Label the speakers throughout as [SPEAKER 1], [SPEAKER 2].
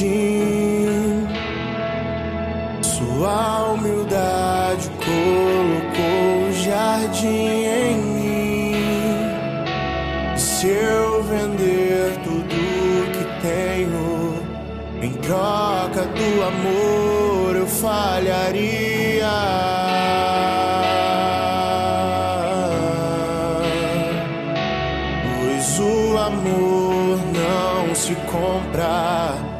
[SPEAKER 1] jardim. Sua humildade colocou o jardim em mim. Se eu vender tudo que tenho em troca do amor, eu falharia. se compra,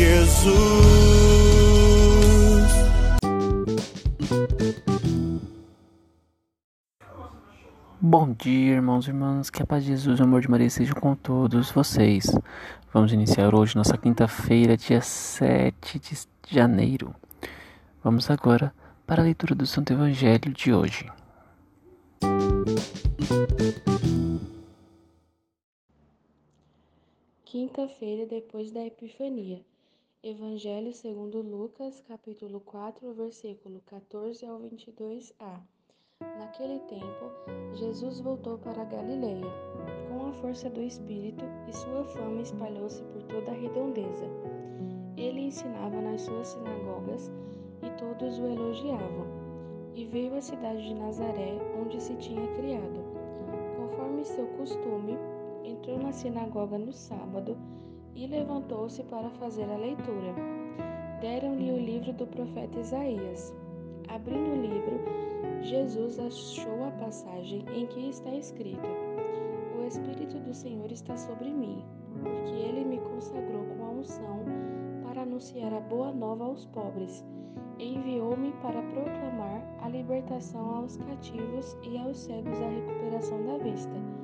[SPEAKER 1] Jesus.
[SPEAKER 2] Bom dia, irmãos e irmãs, que a paz de Jesus e o amor de Maria sejam com todos vocês. Vamos iniciar hoje nossa quinta-feira, dia 7 de janeiro. Vamos agora para a leitura do Santo Evangelho de hoje.
[SPEAKER 3] Quinta-feira depois da Epifania. Evangelho segundo Lucas, capítulo 4, versículo 14 ao 22a. Naquele tempo, Jesus voltou para Galileia, com a força do Espírito, e sua fama espalhou-se por toda a redondeza. Ele ensinava nas suas sinagogas, e todos o elogiavam. E veio à cidade de Nazaré, onde se tinha criado. Conforme seu costume, entrou na sinagoga no sábado e levantou-se para fazer a leitura. Deram-lhe o livro do profeta Isaías. Abrindo o livro, Jesus achou a passagem em que está escrito: O Espírito do Senhor está sobre mim, porque ele me consagrou com a unção para anunciar a boa nova aos pobres. Enviou-me para proclamar a libertação aos cativos e aos cegos a recuperação da vista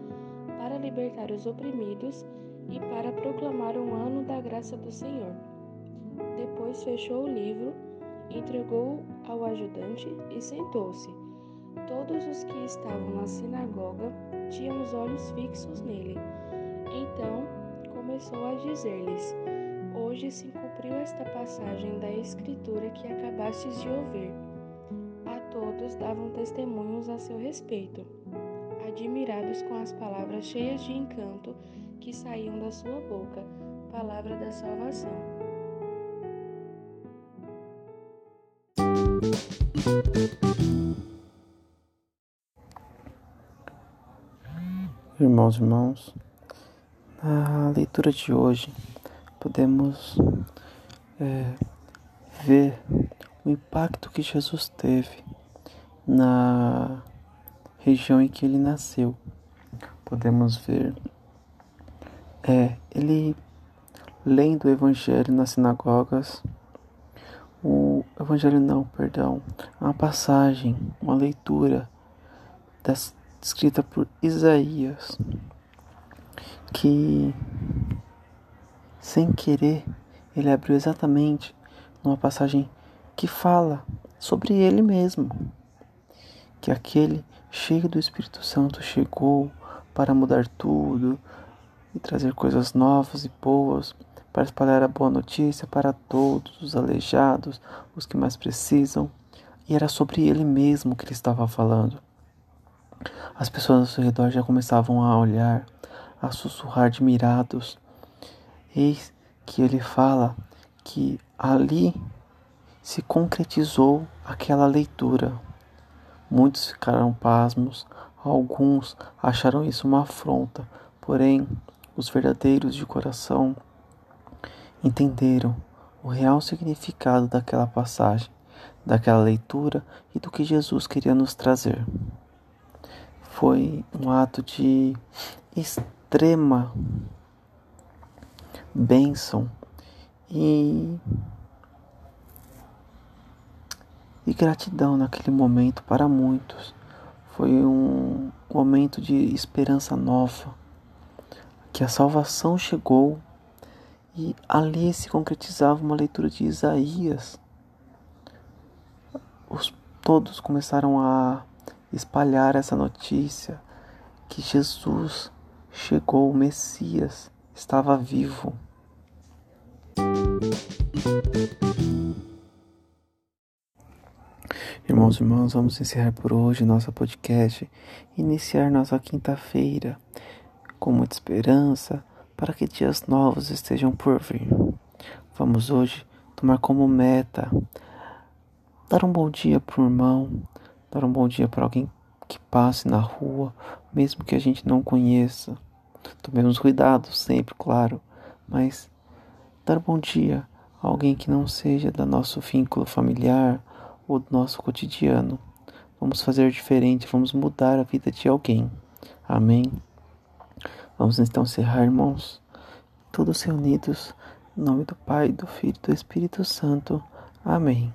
[SPEAKER 3] para libertar os oprimidos e para proclamar um ano da graça do Senhor. Depois fechou o livro, entregou-o ao ajudante e sentou-se. Todos os que estavam na sinagoga tinham os olhos fixos nele. Então começou a dizer-lhes: Hoje se cumpriu esta passagem da Escritura que acabastes de ouvir. A todos davam testemunhos a seu respeito admirados com as palavras cheias de encanto que saíam da sua boca, palavra da salvação.
[SPEAKER 2] Irmãos e irmãos, na leitura de hoje podemos é, ver o impacto que Jesus teve na região em que ele nasceu. Podemos ver é, ele lendo o Evangelho nas sinagogas. O Evangelho não, perdão, uma passagem, uma leitura das, escrita por Isaías, que sem querer ele abriu exatamente numa passagem que fala sobre ele mesmo, que aquele cheio do Espírito Santo, chegou para mudar tudo e trazer coisas novas e boas, para espalhar a boa notícia para todos os aleijados, os que mais precisam. E era sobre ele mesmo que ele estava falando. As pessoas ao seu redor já começavam a olhar, a sussurrar admirados. Eis que ele fala que ali se concretizou aquela leitura, Muitos ficaram pasmos, alguns acharam isso uma afronta, porém, os verdadeiros de coração entenderam o real significado daquela passagem, daquela leitura e do que Jesus queria nos trazer. Foi um ato de extrema bênção e e gratidão naquele momento para muitos. Foi um momento de esperança nova, que a salvação chegou E ali se concretizava uma leitura de Isaías. Os, todos começaram a espalhar essa notícia que Jesus chegou, o Messias estava vivo. Irmãos e irmãs, vamos encerrar por hoje nosso podcast, iniciar nossa quinta-feira com muita esperança para que dias novos estejam por vir. Vamos hoje tomar como meta dar um bom dia para o irmão, dar um bom dia para alguém que passe na rua, mesmo que a gente não conheça. Tomemos cuidado sempre, claro, mas dar um bom dia a alguém que não seja do nosso vínculo familiar ou do nosso cotidiano. Vamos fazer diferente, vamos mudar a vida de alguém. Amém. Vamos então encerrar, irmãos, todos reunidos, em nome do Pai, do Filho e do Espírito Santo. Amém.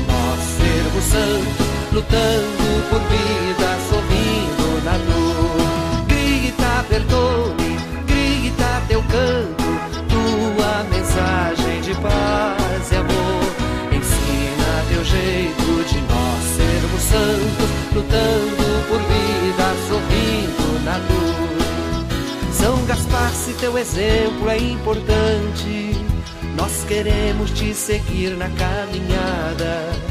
[SPEAKER 4] nós servo santo, lutando por vida, sorrindo na dor. Grita, perdoe, grita teu canto, tua mensagem de paz e amor. Ensina teu jeito de nós servo santo, lutando por vida, sorrindo na dor. São Gaspar, se teu exemplo é importante. Nós queremos te seguir na caminhada.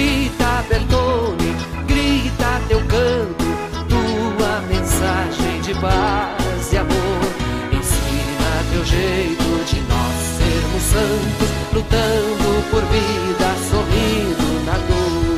[SPEAKER 4] Jeito de nós sermos santos, lutando por vida, sorrindo na dor.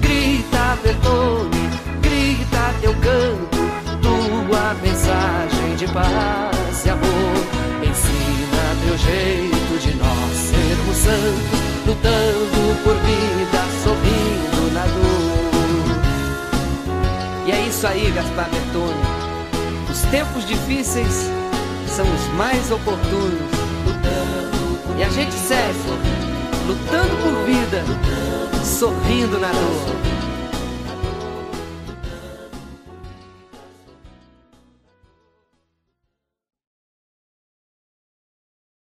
[SPEAKER 4] Grita, Bertone, grita teu canto, tua mensagem de paz e amor. Ensina teu jeito de nós sermos santos, lutando por vida, sorrindo na dor. E é isso aí, Gaspar Bertone. Os tempos difíceis são os mais oportunos. E a gente segue, lutando por vida, sorrindo na dor.